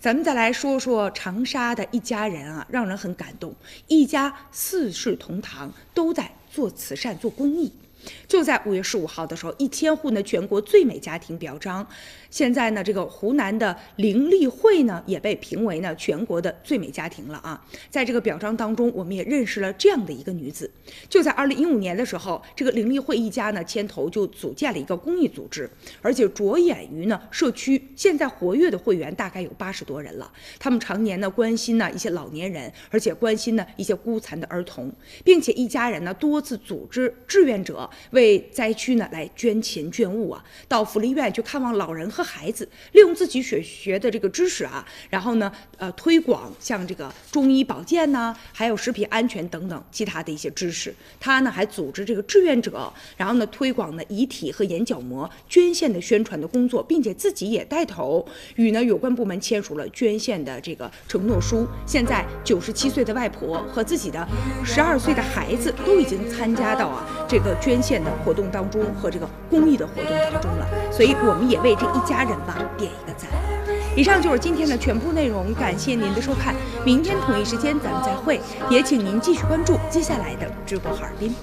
咱们再来说说长沙的一家人啊，让人很感动，一家四世同堂，都在做慈善、做公益。就在五月十五号的时候，一千户呢全国最美家庭表彰。现在呢，这个湖南的林丽慧呢也被评为呢全国的最美家庭了啊。在这个表彰当中，我们也认识了这样的一个女子。就在二零一五年的时候，这个林丽慧一家呢牵头就组建了一个公益组织，而且着眼于呢社区。现在活跃的会员大概有八十多人了。他们常年呢关心呢一些老年人，而且关心呢一些孤残的儿童，并且一家人呢多次组织志愿者。为灾区呢来捐钱捐物啊，到福利院去看望老人和孩子，利用自己所学的这个知识啊，然后呢，呃，推广像这个中医保健呐，还有食品安全等等其他的一些知识。他呢还组织这个志愿者，然后呢推广呢遗体和眼角膜捐献的宣传的工作，并且自己也带头与呢有关部门签署了捐献的这个承诺书。现在九十七岁的外婆和自己的十二岁的孩子都已经参加到啊这个捐线。的活动当中和这个公益的活动当中了，所以我们也为这一家人吧点一个赞。以上就是今天的全部内容，感谢您的收看，明天同一时间咱们再会，也请您继续关注接下来的直播哈尔滨。